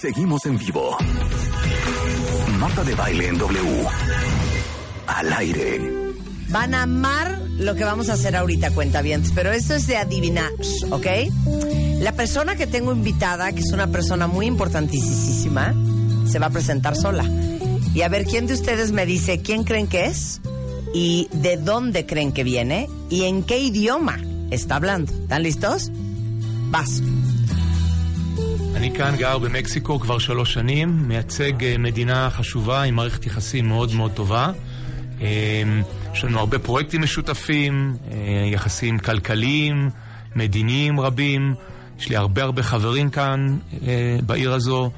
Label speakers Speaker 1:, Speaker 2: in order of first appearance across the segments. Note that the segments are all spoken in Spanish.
Speaker 1: Seguimos en vivo. Marta de baile en W. Al aire.
Speaker 2: Van a amar lo que vamos a hacer ahorita, cuenta bien, pero esto es de adivinar, ¿ok? La persona que tengo invitada, que es una persona muy importantísima, se va a presentar sola. Y a ver, ¿quién de ustedes me dice quién creen que es? ¿Y de dónde creen que viene? ¿Y en qué idioma está hablando? ¿Están listos? Vas.
Speaker 3: אני כאן גר במקסיקו כבר שלוש שנים, מייצג אה, מדינה חשובה עם מערכת יחסים מאוד מאוד טובה. אה, יש לנו הרבה פרויקטים משותפים, אה, יחסים כלכליים, מדיניים רבים. יש לי הרבה הרבה חברים כאן אה, בעיר הזו,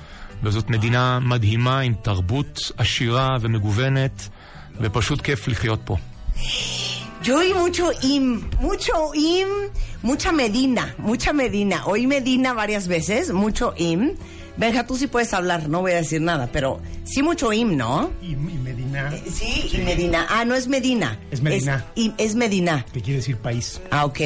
Speaker 3: וזאת מדינה מדהימה עם תרבות עשירה ומגוונת, ופשוט כיף לחיות פה.
Speaker 2: Yo oí mucho im, mucho im, mucha Medina, mucha Medina. Oí Medina varias veces, mucho im. Benja, tú sí puedes hablar, no voy a decir nada, pero sí mucho im, ¿no?
Speaker 4: Y, y Medina,
Speaker 2: Eh, Sí, y Medina. Ah, no es Medina.
Speaker 4: Es Medina.
Speaker 2: Es, im- es Medina.
Speaker 4: que quiere decir país.
Speaker 2: Ah, ok.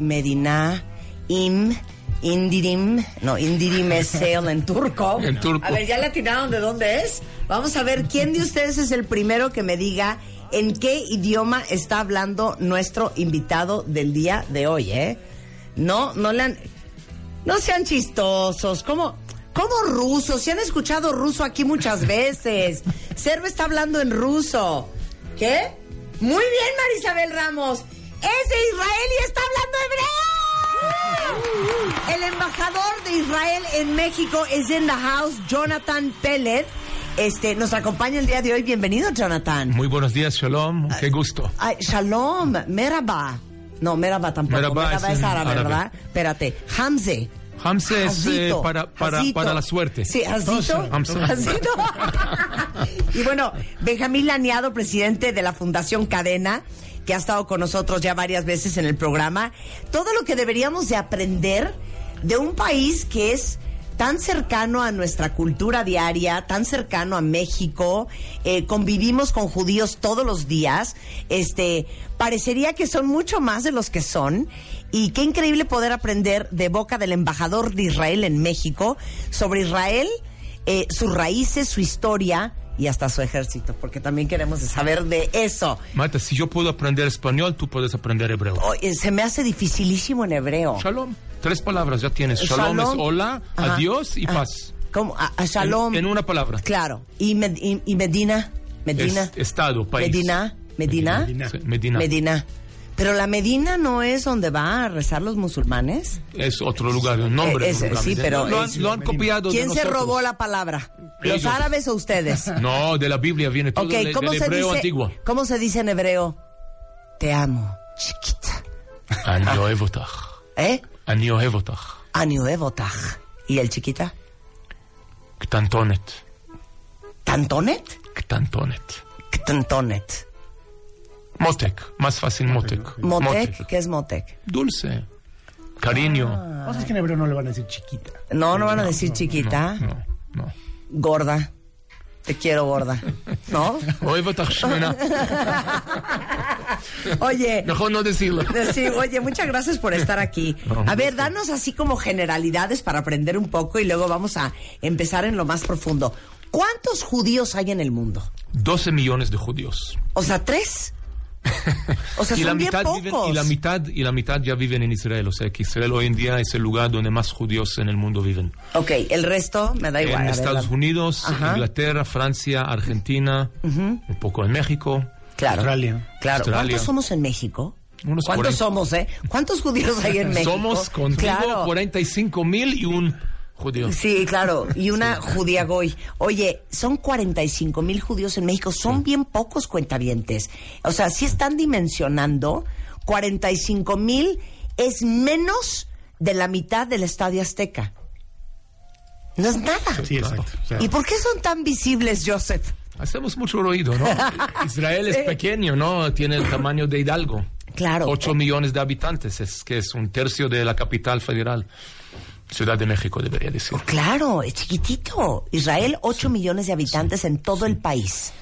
Speaker 2: Medina, im, indirim. No, indirim es sale en turco.
Speaker 3: En turco.
Speaker 2: A ver, ¿ya le atinaron de dónde es? Vamos a ver quién de ustedes es el primero que me diga en qué idioma está hablando nuestro invitado del día de hoy, ¿eh? No, no le han... No sean chistosos. ¿Cómo, cómo ruso? Si han escuchado ruso aquí muchas veces. Servo está hablando en ruso. ¿Qué? Muy bien, Marisabel Ramos. Es de Israel y está hablando hebreo. El embajador de Israel en México es in the house, Jonathan Pellet. Este, nos acompaña el día de hoy. Bienvenido, Jonathan.
Speaker 3: Muy buenos días, Shalom, qué gusto.
Speaker 2: Ay, shalom, merhaba. No, merhaba tampoco.
Speaker 3: Merhaba
Speaker 2: Merhaba,
Speaker 3: es
Speaker 2: es árabe,
Speaker 3: árabe.
Speaker 2: ¿verdad? Espérate. Hamze.
Speaker 3: Hamse es eh, para, para, la suerte.
Speaker 2: Sí. Hazito. y bueno, Benjamín Laniado, presidente de la Fundación Cadena, que ha estado con nosotros ya varias veces en el programa. Todo lo que deberíamos de aprender de un país que es tan cercano a nuestra cultura diaria, tan cercano a México, eh, convivimos con judíos todos los días, este, parecería que son mucho más de los que son, y qué increíble poder aprender de boca del embajador de Israel en México sobre Israel, eh, sus raíces, su historia y hasta su ejército, porque también queremos saber de eso.
Speaker 3: Marta, si yo puedo aprender español, tú puedes aprender hebreo.
Speaker 2: Oh, eh, se me hace dificilísimo en hebreo.
Speaker 3: Shalom. Tres palabras ya tienes. Shalom, es hola,
Speaker 2: Ajá.
Speaker 3: adiós y
Speaker 2: Ajá.
Speaker 3: paz.
Speaker 2: ¿Cómo? A, a shalom.
Speaker 3: En, en una palabra.
Speaker 2: Claro. ¿Y, Med- y- y Medina? Medina.
Speaker 3: Es estado, país.
Speaker 2: Medina. Medina.
Speaker 4: Medina.
Speaker 3: Medina.
Speaker 2: Medina. Pero la Medina no es donde van a rezar los musulmanes.
Speaker 3: Es otro lugar, un nombre.
Speaker 2: Eh, es-
Speaker 3: un lugar.
Speaker 2: sí, pero
Speaker 3: Lo, han,
Speaker 2: es-
Speaker 3: lo han copiado de
Speaker 2: ¿Quién se robó la palabra? ¿Los
Speaker 3: Ellos.
Speaker 2: árabes o ustedes?
Speaker 3: No, de la Biblia viene todo
Speaker 2: ok,
Speaker 3: del,
Speaker 2: ¿cómo
Speaker 3: del hebreo
Speaker 2: dice?
Speaker 3: antiguo.
Speaker 2: ¿Cómo se dice en hebreo? Te amo, chiquita.
Speaker 3: Ani
Speaker 2: ¿Eh?
Speaker 3: Ani ohev otach.
Speaker 2: Aniuevotaj. ¿Y el chiquita?
Speaker 3: Ktantonet.
Speaker 2: ¿Tantonet?
Speaker 3: Ktantonet.
Speaker 2: Tantonet.
Speaker 3: Motek. Más fácil, Motek.
Speaker 2: Motec, ¿qué es Motec?
Speaker 3: Dulce. Cariño.
Speaker 2: Ah.
Speaker 4: O sea, es que en hebreo no le van a decir chiquita.
Speaker 2: No, no van a decir chiquita.
Speaker 3: No, no.
Speaker 2: Gorda. Te quiero gorda. ¿No?
Speaker 3: Shmena.
Speaker 2: Oye.
Speaker 3: Mejor no decirlo.
Speaker 2: Sí, oye, muchas gracias por estar aquí. A ver, danos así como generalidades para aprender un poco y luego vamos a empezar en lo más profundo. ¿Cuántos judíos hay en el mundo?
Speaker 3: 12 millones de judíos.
Speaker 2: O sea, tres. O sea,
Speaker 3: y la
Speaker 2: son bien
Speaker 3: mitad
Speaker 2: pocos.
Speaker 3: viven, y la mitad y la mitad ya viven en Israel, o sea que Israel hoy en día es el lugar donde más judíos en el mundo viven.
Speaker 2: Ok, el resto me da igual.
Speaker 3: en
Speaker 2: ver,
Speaker 3: Estados
Speaker 2: la-
Speaker 3: Unidos,
Speaker 2: Ajá.
Speaker 3: Inglaterra, Francia, Argentina, un poco en México.
Speaker 2: Claro.
Speaker 4: Australia.
Speaker 2: Claro.
Speaker 3: Australia.
Speaker 2: ¿Cuántos somos en México?
Speaker 3: Unos
Speaker 2: ¿Cuántos
Speaker 3: 40.
Speaker 2: somos, eh? ¿Cuántos judíos hay en México?
Speaker 3: Somos contigo
Speaker 2: Claro.
Speaker 3: 45 mil y un judío.
Speaker 2: Sí, claro, y una judía goy. Oye, son 45 mil judíos en México, son bien pocos cuentavientes. O sea, si están dimensionando, 45 mil es menos de la mitad del Estadio Azteca. No es nada.
Speaker 4: Sí, exacto. O sea,
Speaker 2: ¿Y por qué son tan visibles, Joseph?
Speaker 3: Hacemos mucho ruido, ¿no? Israel es pequeño, ¿no? Tiene el tamaño de Hidalgo.
Speaker 2: Claro.
Speaker 3: 8 millones de habitantes, es que es un tercio de la capital federal. Ciudad de México, debería decir.
Speaker 2: Claro, es chiquitito. Israel, 8 millones de habitantes en todo el país,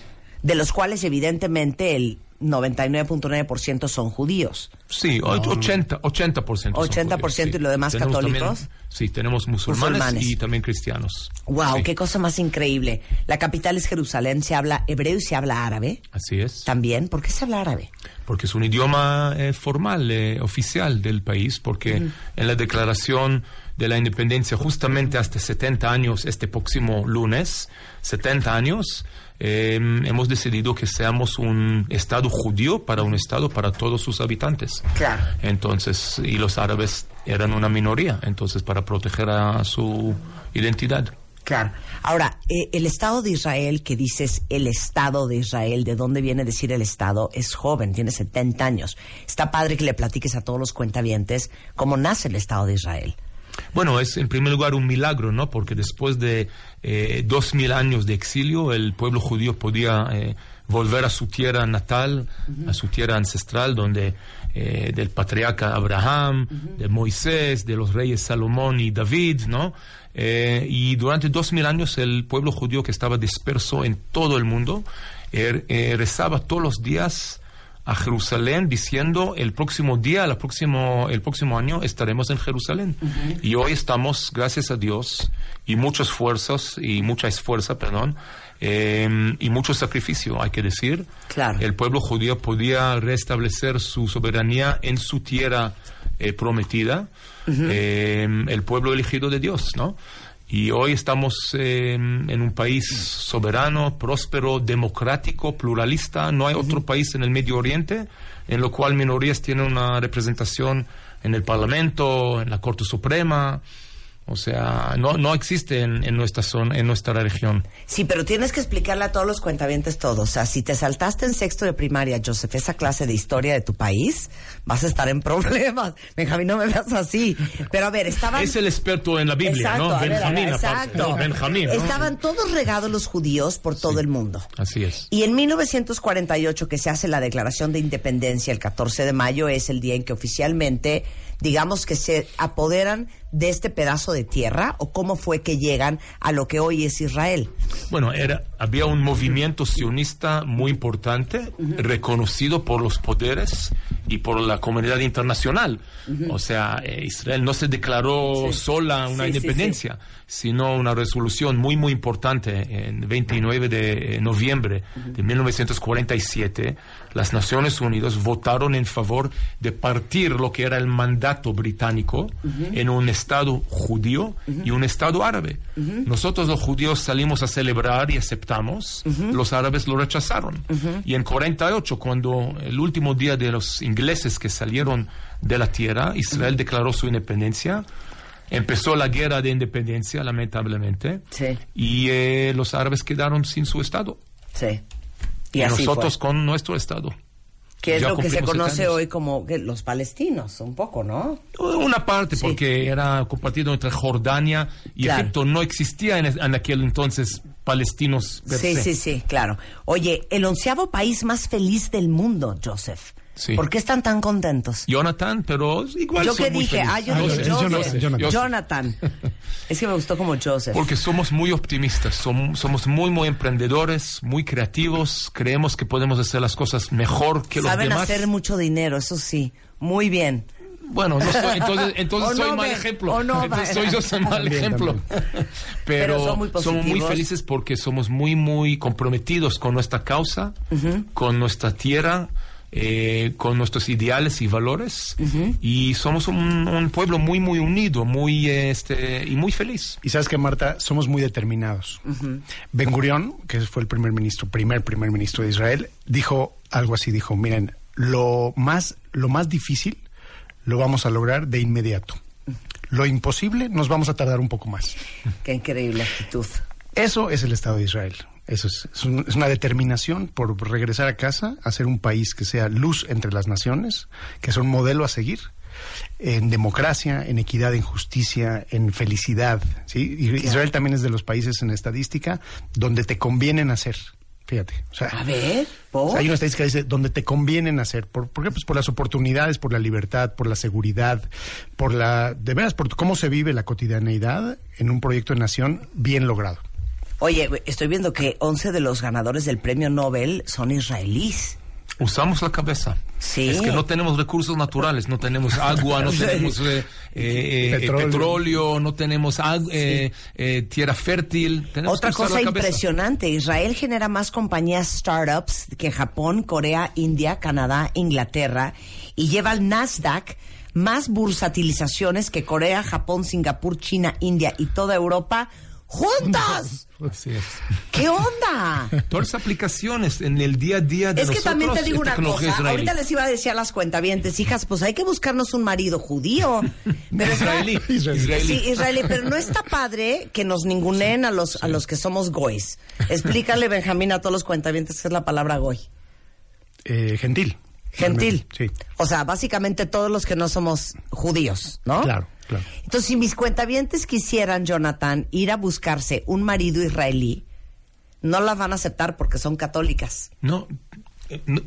Speaker 2: de los cuales evidentemente el 99.9% son judíos.
Speaker 3: Sí, o- 80, 80%. son
Speaker 2: 80%
Speaker 3: judíos,
Speaker 2: y lo demás
Speaker 3: Tenemos
Speaker 2: católicos.
Speaker 3: también- sí, tenemos musulmanes,
Speaker 2: Musulmanes.
Speaker 3: y también cristianos.
Speaker 2: Wow,
Speaker 3: Sí,
Speaker 2: qué cosa más increíble. La capital es Jerusalén, se habla hebreo y se habla árabe
Speaker 3: Así es.
Speaker 2: también. ¿Por qué se habla árabe?
Speaker 3: Porque es un idioma eh, formal, eh, oficial del país, porque en la declaración de la independencia, justamente hasta 70 años, este próximo lunes, 70 años, eh, hemos decidido que seamos un Estado judío para un Estado para todos sus habitantes.
Speaker 2: Claro.
Speaker 3: Entonces, y los árabes eran una minoría, entonces para proteger a su identidad.
Speaker 2: Claro. Ahora, eh, el Estado de Israel, que dices el Estado de Israel, ¿de dónde viene decir el Estado? Es joven, tiene 70 años. Está padre que le platiques a todos los cuentavientes cómo nace el Estado de Israel.
Speaker 3: Bueno, es en primer lugar un milagro, ¿no? Porque después de eh, dos mil años de exilio, el pueblo judío podía eh, volver a su tierra natal, a su tierra ancestral, donde eh, del patriarca Abraham, de Moisés, de los reyes Salomón y David, ¿no? Y durante dos mil años el pueblo judío que estaba disperso en todo el mundo er- rezaba todos los días a Jerusalén diciendo el próximo día, el próximo, el próximo año estaremos en Jerusalén. Y hoy estamos, gracias a Dios, y muchos esfuerzos, y mucha esfuerza, perdón, eh, y mucho sacrificio, hay que decir.
Speaker 2: Claro.
Speaker 3: El pueblo judío podía restablecer su soberanía en su tierra eh, prometida, eh, el pueblo elegido de Dios, ¿no? Y hoy estamos eh, en un país soberano, próspero, democrático, pluralista. No hay otro país en el Medio Oriente en lo cual minorías tienen una representación en el Parlamento, en la Corte Suprema. O sea, no, no existe en, en nuestra zona, en nuestra región.
Speaker 2: Sí, pero tienes que explicarle a todos los cuentavientes todo. O sea, si te saltaste en sexto de primaria, Joseph, esa clase de historia de tu país, vas a estar en problemas. Benjamín, no me veas así. Pero a ver, estaban...
Speaker 3: Es el experto en la Biblia,
Speaker 2: Exacto,
Speaker 3: ¿no?
Speaker 2: ver, ver,
Speaker 3: Benjamín, aparte,
Speaker 2: exacto.
Speaker 3: ¿no? Benjamín, ¿no?
Speaker 2: Estaban todos regados los judíos por todo el mundo.
Speaker 3: Así es.
Speaker 2: Y en 1948, que se hace la declaración de independencia, el 14 de mayo, es el día en que oficialmente, digamos que se apoderan de este pedazo de tierra, o cómo fue que llegan a lo que hoy es Israel.
Speaker 3: Bueno, era, había un movimiento sionista muy importante, reconocido por los poderes y por la comunidad internacional. O sea, eh, Israel no se declaró
Speaker 2: Sí.
Speaker 3: sola una
Speaker 2: Sí, sí,
Speaker 3: independencia, sino una resolución muy, muy importante en 29 de noviembre de 1947. Las Naciones Unidas votaron en favor de partir lo que era el mandato británico en un Estado judío y un Estado árabe. Nosotros los judíos salimos a celebrar y aceptamos, los árabes lo rechazaron. Y en 48, cuando el último día de los ingleses que salieron de la tierra, Israel declaró su independencia. Empezó la guerra de independencia, lamentablemente,
Speaker 2: Sí.
Speaker 3: y eh, los árabes quedaron sin su Estado.
Speaker 2: Sí. Y,
Speaker 3: Y,
Speaker 2: así
Speaker 3: nosotros
Speaker 2: fue.
Speaker 3: con nuestro Estado.
Speaker 2: Que es
Speaker 3: ya
Speaker 2: lo que se conoce
Speaker 3: 70 años.
Speaker 2: hoy como que los palestinos, un poco, ¿no?
Speaker 3: Una parte,
Speaker 2: Sí.
Speaker 3: porque era compartido entre Jordania y
Speaker 2: Claro.
Speaker 3: Egipto. No existía en, en aquel entonces palestinos. per
Speaker 2: Sí,
Speaker 3: se.
Speaker 2: sí, sí, claro. Oye, el onceavo país más feliz del mundo, Joseph.
Speaker 3: Sí.
Speaker 2: ¿Por qué están tan contentos?
Speaker 3: Jonathan, pero igual
Speaker 2: ¿Yo
Speaker 3: muy
Speaker 2: dije? Ah, yo
Speaker 4: Ah, es
Speaker 2: Joseph.
Speaker 4: Jonathan, Jonathan.
Speaker 2: Es que me gustó como Joseph.
Speaker 3: Porque somos muy optimistas, som- somos muy, muy emprendedores, muy creativos, creemos que podemos hacer las cosas mejor que
Speaker 2: Saben
Speaker 3: los demás.
Speaker 2: hacer mucho dinero, eso sí. Muy bien.
Speaker 3: Bueno, no soy- entonces, entonces soy
Speaker 2: no,
Speaker 3: mal ejemplo.
Speaker 2: no,
Speaker 3: entonces soy yo soy mal
Speaker 4: También,
Speaker 3: ejemplo.
Speaker 2: Pero
Speaker 3: Pero,
Speaker 2: son muy
Speaker 3: somos muy felices porque somos muy, muy comprometidos con nuestra causa, con nuestra tierra, eh, con nuestros ideales y valores. Y somos un, un pueblo muy, muy unido, muy, este, y muy feliz.
Speaker 4: Y sabes que, Marta, somos muy determinados. Ben Gurión, que fue el primer ministro, primer primer ministro de Israel, dijo algo así, dijo, miren, lo más, lo más difícil lo vamos a lograr de inmediato. Lo imposible nos vamos a tardar un poco más.
Speaker 2: Qué increíble actitud.
Speaker 4: Eso es el Estado de Israel. Eso es, es, un- es una determinación por regresar a casa, hacer un país que sea luz entre las naciones, que sea un modelo a seguir en democracia, en equidad, en justicia, en felicidad. ¿sí? Y Israel también es de los países en estadística donde te conviene nacer. Fíjate. O sea,
Speaker 2: A ver,
Speaker 4: o sea, hay una estadística que dice donde te conviene nacer. ¿Por, ¿Por qué? Pues por las oportunidades, por la libertad, por la seguridad, por la. De veras, por cómo se vive la cotidianeidad en un proyecto de nación bien logrado.
Speaker 2: Oye, estoy viendo que 11 de los ganadores del premio Nobel son israelíes.
Speaker 3: Usamos la cabeza.
Speaker 2: Sí.
Speaker 3: Es que no tenemos recursos naturales, no tenemos agua, no tenemos eh, eh, eh,
Speaker 4: Petróleo.
Speaker 3: petróleo. no tenemos ag- eh, eh, tierra fértil. Tenemos
Speaker 2: Otra cosa impresionante, Israel genera más compañías startups que Japón, Corea, India, Canadá, Inglaterra y lleva al Nasdaq más bursatilizaciones que Corea, Japón, Singapur, China, India y toda Europa juntas.
Speaker 3: Así es.
Speaker 2: ¿Qué onda?
Speaker 3: Todas las aplicaciones en el día a día de
Speaker 2: Es que
Speaker 3: nosotros
Speaker 2: también te digo una cosa,
Speaker 3: israelí.
Speaker 2: ahorita les iba a decir a las cuentavientes, hijas, pues hay que buscarnos un marido judío. Pero está-
Speaker 3: Israelí.
Speaker 4: Israelí.
Speaker 3: Israelí.
Speaker 2: Sí, israelí, pero no está padre que nos ninguneen a los, a los que somos goys. Explícale, Benjamín, a todos los cuentavientes qué es la palabra goy.
Speaker 4: Eh, gentil.
Speaker 2: Gentil.
Speaker 4: Sí,
Speaker 2: O sea, básicamente todos los que no somos judíos, ¿no?
Speaker 4: claro, claro.
Speaker 2: Entonces, si mis cuentavientes quisieran, Jonathan, ir a buscarse un marido israelí, no las van a aceptar porque son católicas.
Speaker 3: No,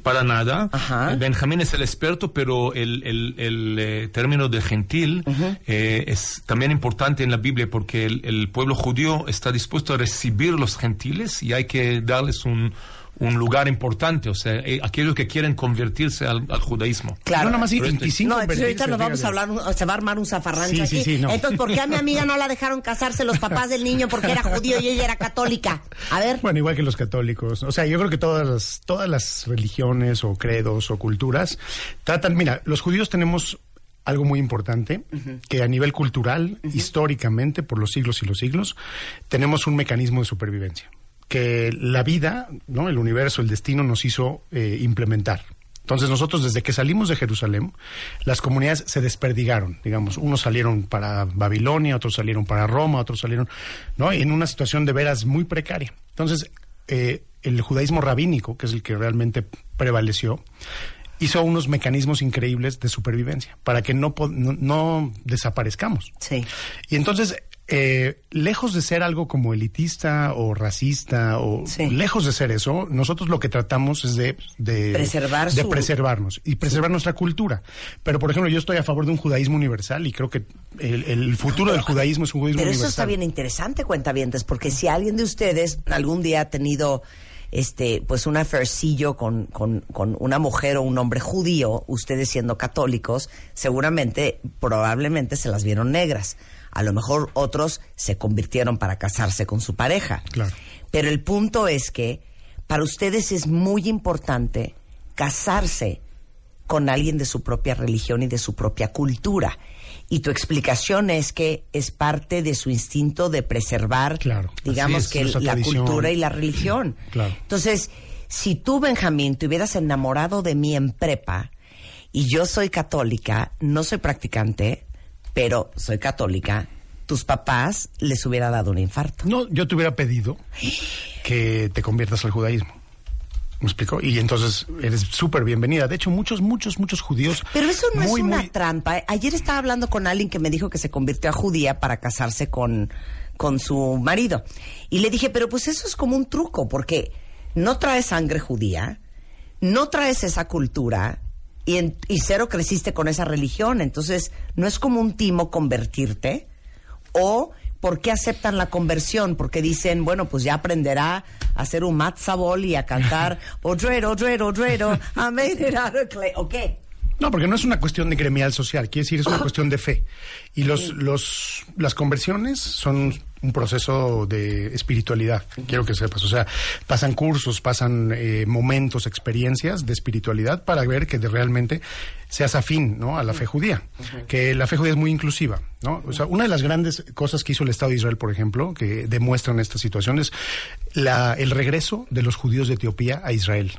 Speaker 3: para nada.
Speaker 2: Ajá.
Speaker 3: Eh, Benjamín es el experto, pero el, el- el, eh, término de gentil eh, es también importante en la Biblia porque el, el pueblo judío está dispuesto a recibir los gentiles y hay que darles un, un lugar importante, o sea, eh, aquellos que quieren convertirse al, al judaísmo.
Speaker 2: Claro.
Speaker 4: No, nada más y,
Speaker 3: Pero este-
Speaker 4: y sin
Speaker 2: No, entonces ahorita nos vamos a hablar, un- se va a armar un zafarrancho
Speaker 4: Sí,
Speaker 2: aquí.
Speaker 4: sí, sí, no.
Speaker 2: Entonces, ¿por qué a mi amiga no la dejaron casarse los papás del niño porque era judío y ella era católica? A ver.
Speaker 4: Bueno, igual que los católicos. O sea, yo creo que todas las, todas las religiones o credos o culturas tratan, mira, los judíos tenemos algo muy importante, que a nivel cultural, históricamente, por los siglos y los siglos, tenemos un mecanismo de supervivencia, que la vida, ¿no? el universo, el destino nos hizo eh, implementar. Entonces nosotros desde que salimos de Jerusalén, las comunidades se desperdigaron, digamos, unos salieron para Babilonia, otros salieron para Roma, otros salieron, ¿no? En una situación de veras muy precaria. Entonces, eh, el judaísmo rabínico, que es el que realmente prevaleció, hizo unos mecanismos increíbles de supervivencia para que no, no, no desaparezcamos.
Speaker 2: Sí.
Speaker 4: Y entonces, eh, lejos de ser algo como elitista o racista, o
Speaker 2: Sí.
Speaker 4: lejos de ser eso, nosotros lo que tratamos es de, de,
Speaker 2: Preservar
Speaker 4: de
Speaker 2: su-
Speaker 4: preservarnos y preservar nuestra cultura. Pero, por ejemplo, yo estoy a favor de un judaísmo universal y creo que el, el futuro del judaísmo es un judaísmo
Speaker 2: Pero
Speaker 4: universal.
Speaker 2: eso está bien interesante, cuentavientes, porque si alguien de ustedes algún día ha tenido este pues un afercillo con, con, con una mujer o un hombre judío, ustedes siendo católicos, seguramente, probablemente se las vieron negras. A lo mejor otros se convirtieron para casarse con su pareja.
Speaker 4: Claro.
Speaker 2: Pero el punto es que para ustedes es muy importante casarse con alguien de su propia religión y de su propia cultura. Y tu explicación es que es parte de su instinto de preservar,
Speaker 4: Claro,
Speaker 2: digamos
Speaker 4: es,
Speaker 2: que la
Speaker 4: tradición.
Speaker 2: cultura y la religión.
Speaker 4: Claro.
Speaker 2: Entonces, si tú, Benjamín, te hubieras enamorado de mí en prepa y yo soy católica, no soy practicante, pero soy católica, tus papás les hubiera dado un infarto.
Speaker 4: No, yo te hubiera pedido que te conviertas al judaísmo. ¿Me explico? Y entonces eres súper bienvenida. De hecho, muchos, muchos, muchos judíos.
Speaker 2: Pero eso no
Speaker 4: muy,
Speaker 2: es una
Speaker 4: muy-
Speaker 2: trampa. Ayer estaba hablando con alguien que me dijo que se convirtió a judía para casarse con, con su marido. Y le dije, pero pues eso es como un truco, porque no traes sangre judía, no traes esa cultura y, en- y cero creciste con esa religión. Entonces, no es como un timo convertirte. O, ¿por qué aceptan la conversión? Porque dicen, bueno, pues ya aprenderá a hacer un matzabol y a cantar Odrero, Odrero, Odrero, I made it out of clay. ¿O qué?
Speaker 4: No, porque no es una cuestión de gremial social, quiere decir, es una cuestión de fe. Y los, los, las conversiones son un proceso de espiritualidad, quiero que sepas. O sea, pasan cursos, pasan eh, momentos, experiencias de espiritualidad para ver que de- realmente seas afín ¿no? a la fe judía. Que la fe judía es muy inclusiva. ¿no? O sea, una de las grandes cosas que hizo el Estado de Israel, por ejemplo, que demuestran esta situación es la, el regreso de los judíos de Etiopía a Israel.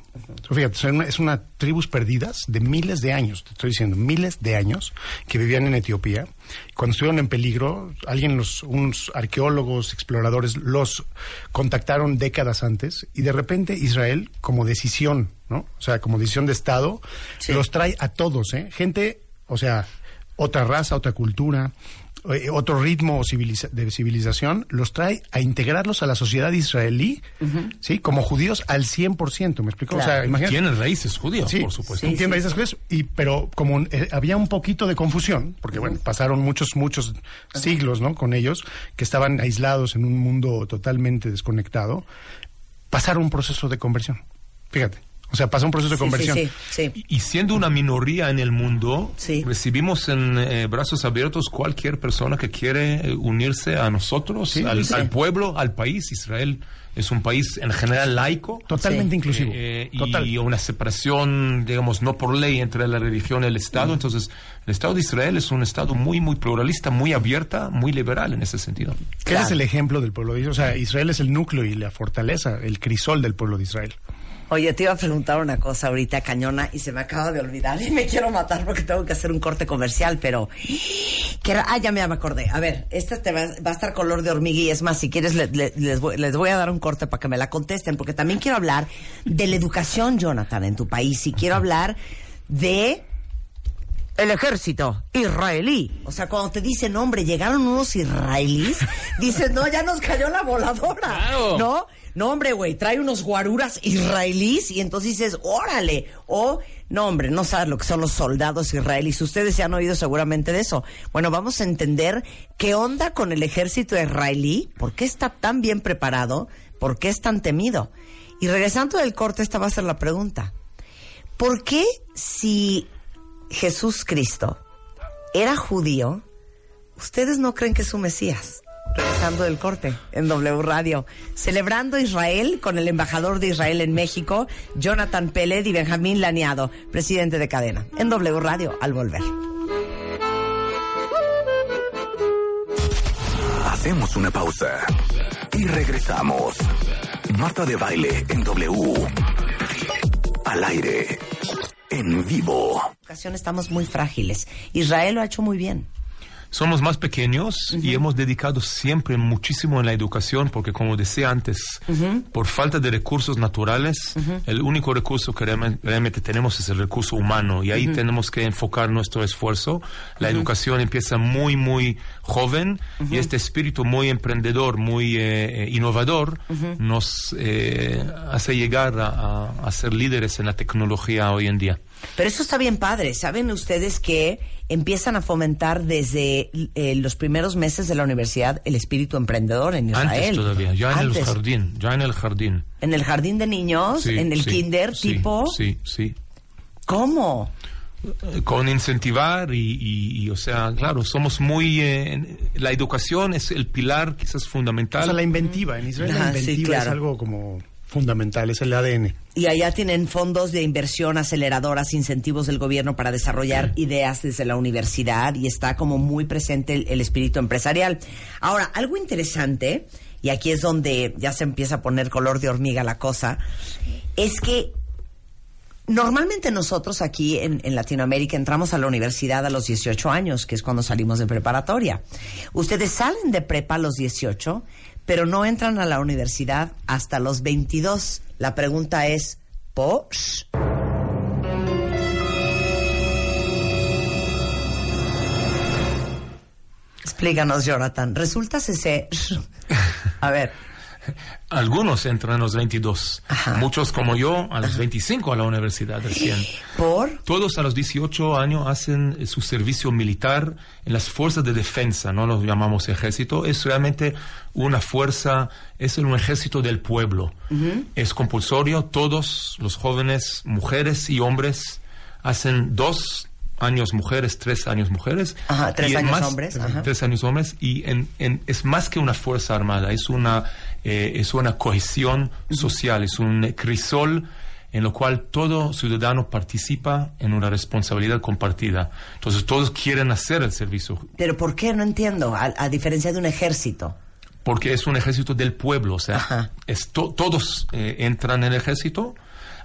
Speaker 4: Fíjate, son una- es una tribus perdidas de miles de años, te estoy diciendo, miles de años que vivían en Etiopía. Cuando estuvieron en peligro, alguien, los, unos arqueólogos, exploradores, los contactaron décadas antes y de repente Israel, como decisión, ¿no? O sea, como decisión de Estado,
Speaker 2: Sí.
Speaker 4: los trae a todos, ¿eh? Gente, o sea, otra raza, otra cultura, eh, otro ritmo civiliza- de civilización, los trae a integrarlos a la sociedad israelí, ¿sí? Como judíos al 100%, ¿me explico? O sea, imagínate.
Speaker 3: Tienen raíces judías,
Speaker 4: Sí,
Speaker 3: por supuesto.
Speaker 2: Sí, sí,
Speaker 4: esas cosas, y, pero como eh, había un poquito de confusión, porque bueno, pasaron muchos, muchos siglos, ¿no? Con ellos, que estaban aislados en un mundo totalmente desconectado, pasaron un proceso de conversión. Fíjate. O sea, pasa un proceso de
Speaker 2: Sí, sí,
Speaker 4: conversión.
Speaker 2: sí, sí.
Speaker 3: Y siendo una minoría en el mundo,
Speaker 2: Sí.
Speaker 3: recibimos en eh, brazos abiertos cualquier persona que quiere eh, unirse a nosotros,
Speaker 4: Sí,
Speaker 3: al,
Speaker 4: sí.
Speaker 3: al pueblo, al país. Israel es un país en general laico.
Speaker 4: Totalmente
Speaker 2: Sí.
Speaker 4: inclusivo.
Speaker 3: Eh, eh,
Speaker 4: Total.
Speaker 3: y una separación, digamos, no por ley entre la religión y el Estado. Entonces, el Estado de Israel es un Estado muy, muy pluralista, muy abierta, muy liberal en ese sentido.
Speaker 2: Claro.
Speaker 4: ese es el ejemplo del pueblo de Israel. O sea, Israel es el núcleo y la fortaleza, el crisol del pueblo de Israel.
Speaker 2: Oye, te iba a preguntar una cosa ahorita, cañona, y se me acaba de olvidar y me quiero matar porque tengo que hacer un corte comercial, pero... que era- ah, ya me, acordé. A ver, esta te va, va a estar color de hormiga y es más, si quieres le- le- les, les voy a dar un corte para que me la contesten, porque también quiero hablar de la educación, Jonathan, en tu país, y quiero hablar de el ejército israelí. O sea, cuando te dicen, hombre, llegaron unos israelíes, dices, no, ya nos cayó la voladora.
Speaker 3: Claro.
Speaker 2: ¿No? No, hombre, güey, trae unos guaruras israelíes y entonces dices, órale. O, no, hombre, no sabes lo que son los soldados israelíes. Ustedes ya han oído seguramente de eso. Bueno, vamos a entender qué onda con el ejército israelí, por qué está tan bien preparado, por qué es tan temido. Y regresando del corte, esta va a ser la pregunta. ¿Por qué si Jesús Cristo era judío, ustedes no creen que es su Mesías? Regresando del corte en W Radio, celebrando Israel con el embajador de Israel en México, Jonathan Peled y Benjamín Laniado, presidente de cadena, en W Radio al volver.
Speaker 1: Hacemos una pausa y regresamos. Marta de baile en W. Al aire. En vivo.
Speaker 2: En ocasión estamos muy frágiles. Israel lo ha hecho muy bien.
Speaker 3: Somos más pequeños y hemos dedicado siempre muchísimo en la educación porque, como decía antes, por falta de recursos naturales, el único recurso que realme- realmente tenemos es el recurso humano y ahí tenemos que enfocar nuestro esfuerzo. La educación empieza muy, muy joven y este espíritu muy emprendedor, muy eh, eh, innovador, nos eh, hace llegar a, a- a ser líderes en la tecnología hoy en día.
Speaker 2: Pero eso está bien padre. ¿Saben ustedes que empiezan a fomentar desde eh, los primeros meses de la universidad el espíritu emprendedor en Israel?
Speaker 3: Antes todavía, ya en
Speaker 2: Antes.
Speaker 3: el jardín, ya en el jardín.
Speaker 2: En el jardín de niños,
Speaker 3: Sí,
Speaker 2: en el
Speaker 3: sí,
Speaker 2: kinder,
Speaker 3: sí,
Speaker 2: tipo.
Speaker 3: Sí, sí.
Speaker 2: ¿Cómo?
Speaker 3: Eh, Con incentivar y, y- y, o sea, claro, somos muy... eh, la educación es el pilar quizás fundamental.
Speaker 4: O sea, la inventiva. En Israel la
Speaker 2: sí,
Speaker 4: inventiva es algo como fundamental, es el ADN.
Speaker 2: Y allá tienen fondos de inversión, aceleradoras, incentivos del gobierno para desarrollar ideas desde la universidad y está como muy presente el, el espíritu empresarial. Ahora, algo interesante, y aquí es donde ya se empieza a poner color de hormiga la cosa, es que Normalmente nosotros aquí en, en Latinoamérica entramos a la universidad a los 18 años, que es cuando salimos de preparatoria. Ustedes salen de prepa a los 18, pero no entran a la universidad hasta los 22. La pregunta es, ¿por? Explícanos, Jonathan. Resulta ese... A ver.
Speaker 3: Algunos entran a los 22,
Speaker 2: Ajá.
Speaker 3: muchos como yo a los 25 a la universidad recién.
Speaker 2: ¿Por?
Speaker 3: Todos a los 18 años hacen eh, su servicio militar en las fuerzas de defensa, no los llamamos ejército, es realmente una fuerza, es un ejército del pueblo. Es compulsorio, todos los jóvenes, mujeres y hombres, hacen dos años mujeres, tres años mujeres.
Speaker 2: Ajá, tres
Speaker 3: y
Speaker 2: años hombres, ajá.
Speaker 3: Tres años hombres y en, en- es más que una fuerza armada, es una, eh, es una cohesión social, es un crisol en lo cual todo ciudadano participa en una responsabilidad compartida. Entonces todos quieren hacer el servicio
Speaker 2: ¿Pero por qué? No entiendo. A, a diferencia de un ejército.
Speaker 3: porque es un ejército del pueblo, o sea, es to- todos eh, entran en el ejército,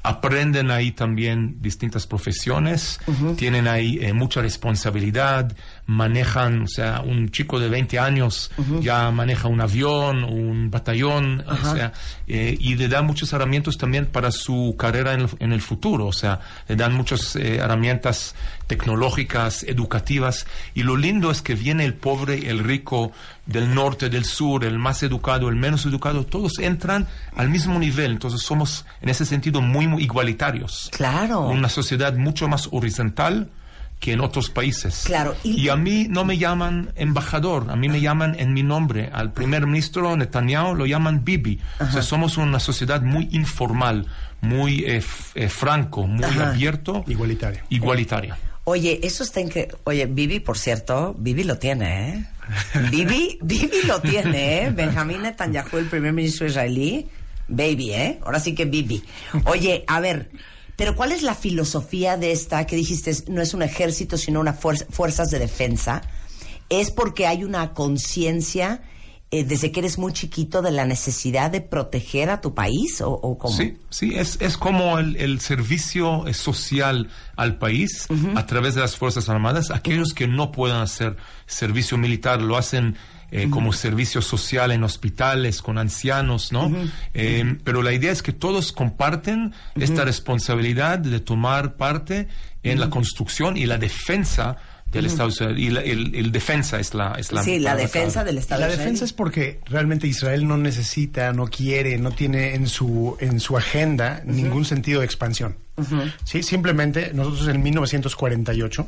Speaker 3: aprenden ahí también distintas profesiones, tienen ahí eh, mucha responsabilidad, manejan, o sea, un chico de 20 años ya maneja un avión, un batallón, o sea, eh, y le dan muchas herramientas también para su carrera en el, en el futuro, o sea, le dan muchas eh, herramientas tecnológicas, educativas, y lo lindo es que viene el pobre, el rico, del norte, del sur, el más educado, el menos educado, todos entran al mismo nivel, entonces somos en ese sentido muy, muy igualitarios.
Speaker 2: Claro.
Speaker 3: Una sociedad mucho más horizontal, que en otros países.
Speaker 2: Claro, y-
Speaker 3: y a mí no me llaman embajador, a mí me llaman en mi nombre. Al primer ministro Netanyahu lo llaman Bibi. O sea, somos una sociedad muy informal, muy eh, eh, franco, muy
Speaker 2: Ajá.
Speaker 3: abierto,
Speaker 4: Igualitario.
Speaker 3: igualitaria.
Speaker 2: Oye, eso está increíble. Oye, Vivi, por cierto, Vivi lo tiene, ¿eh? Vivi, Vivi lo tiene, ¿eh? Benjamín Netanyahu, el primer ministro israelí. Baby, ¿eh? Ahora sí que Vivi. Oye, a ver, pero ¿cuál es la filosofía de esta que dijiste? No es un ejército, sino una fuer- fuerzas de defensa. ¿Es porque hay una conciencia eh, desde que eres muy chiquito de la necesidad de proteger a tu país? ¿O, o cómo?
Speaker 3: Sí, sí, es, es como el, el servicio eh, social al país a través de las Fuerzas Armadas. Aquellos que no puedan hacer servicio militar lo hacen eh, como servicio social en hospitales, con ancianos, ¿no? Eh, pero la idea es que todos comparten esta responsabilidad de tomar parte en la construcción y la defensa del Estado de Israel. Y la- el, el defensa es la... Es la
Speaker 2: Sí, la defensa del Estado
Speaker 4: La
Speaker 2: de Israel.
Speaker 4: defensa es porque realmente Israel no necesita, no quiere, no tiene en su en su agenda ningún sentido de expansión. Sí, simplemente nosotros en 1948,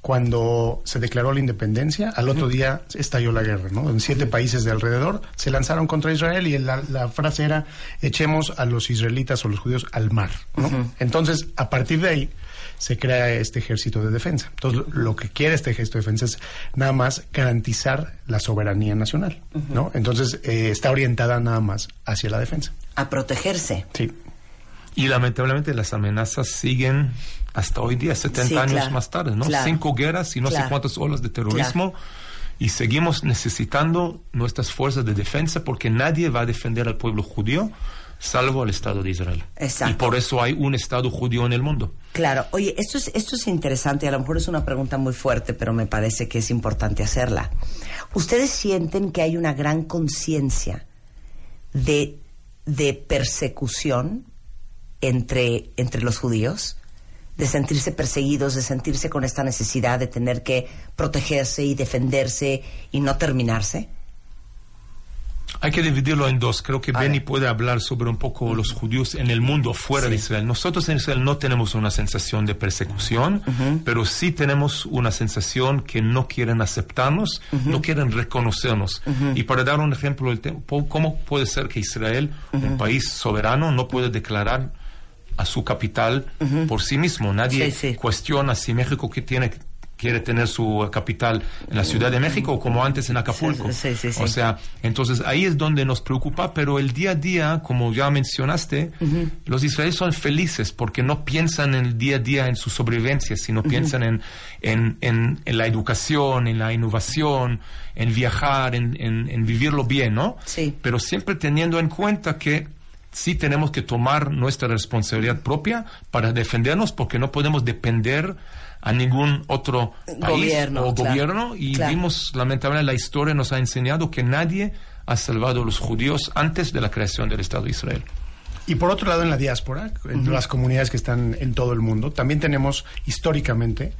Speaker 4: cuando se declaró la independencia, al otro día estalló la guerra, ¿no? En siete países de alrededor se lanzaron contra Israel y la, la frase era echemos a los israelitas o los judíos al mar, ¿no? Entonces, a partir de ahí se crea este ejército de defensa. Entonces, lo- lo que quiere este ejército de defensa es nada más garantizar la soberanía nacional, ¿no? Entonces, eh, está orientada nada más hacia la defensa.
Speaker 2: A protegerse.
Speaker 4: Sí.
Speaker 3: Y lamentablemente las amenazas siguen hasta hoy día, 70
Speaker 2: Sí,
Speaker 3: años
Speaker 2: claro,
Speaker 3: más tarde, ¿no?
Speaker 2: claro.
Speaker 3: Cinco guerras y no
Speaker 2: Claro.
Speaker 3: sé cuántas olas de terrorismo. Y seguimos necesitando nuestras fuerzas de defensa porque nadie va a defender al pueblo judío salvo al Estado de Israel.
Speaker 2: Exacto.
Speaker 3: Y por eso hay un Estado judío en el mundo.
Speaker 2: Claro, oye, esto es, esto es interesante a lo mejor es una pregunta muy fuerte, pero me parece que es importante hacerla. ¿Ustedes sienten que hay una gran conciencia de, de persecución entre, entre los judíos? De sentirse perseguidos, de sentirse con esta necesidad de tener que protegerse y defenderse y no terminarse?
Speaker 3: Hay que dividirlo en dos. Creo que
Speaker 2: A
Speaker 3: Benny
Speaker 2: ver.
Speaker 3: puede hablar sobre un poco los judíos en el mundo fuera de Israel. Nosotros en Israel no tenemos una sensación de persecución, pero sí tenemos una sensación que no quieren aceptarnos, no quieren reconocernos. Y para dar un ejemplo, ¿cómo puede ser que Israel, un país soberano, no puede declarar a su capital por sí mismo? Nadie
Speaker 2: Sí, sí.
Speaker 3: cuestiona si México que tiene quiere tener su capital en la Ciudad de México o como antes en Acapulco.
Speaker 2: Sí, sí, sí.
Speaker 3: O sea, entonces ahí es donde nos preocupa, pero el día a día, como ya mencionaste, los israelíes son felices porque no piensan en el día a día en su sobrevivencia, sino piensan en, en, en- en la educación, en la innovación, en viajar, en, en- en vivirlo bien, ¿no?
Speaker 2: Sí.
Speaker 3: Pero siempre teniendo en cuenta que sí tenemos que tomar nuestra responsabilidad propia para defendernos porque no podemos depender a ningún otro país
Speaker 2: Gobierno,
Speaker 3: o
Speaker 2: claro,
Speaker 3: gobierno y
Speaker 2: claro.
Speaker 3: vimos lamentablemente la historia nos ha enseñado que nadie ha salvado a los judíos antes de la creación del Estado de Israel.
Speaker 4: Y por otro lado, en la diáspora, en las comunidades que están en todo el mundo, también tenemos históricamente